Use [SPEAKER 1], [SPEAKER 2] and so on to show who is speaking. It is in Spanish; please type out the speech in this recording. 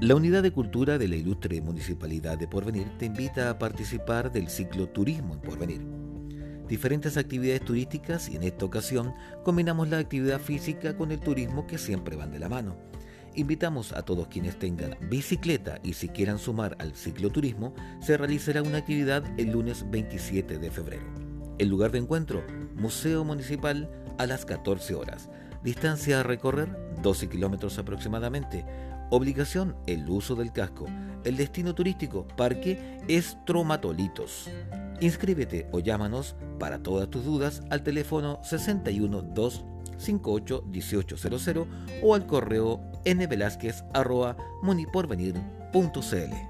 [SPEAKER 1] La Unidad de Cultura de la Ilustre Municipalidad de Porvenir te invita a participar del ciclo Turismo en Porvenir. Diferentes actividades turísticas y en esta ocasión combinamos la actividad física con el turismo que siempre van de la mano. Invitamos a todos quienes tengan bicicleta y si quieran sumar al cicloturismo, se realizará una actividad el lunes 27 de febrero. El lugar de encuentro, Museo Municipal a las 14 horas. Distancia a recorrer 12 kilómetros aproximadamente. Obligación, el uso del casco. El destino turístico, Parque Estromatolitos. Inscríbete o llámanos para todas tus dudas al teléfono 61 258 1800 o al correo nvelázquez.muniporvenir.cl.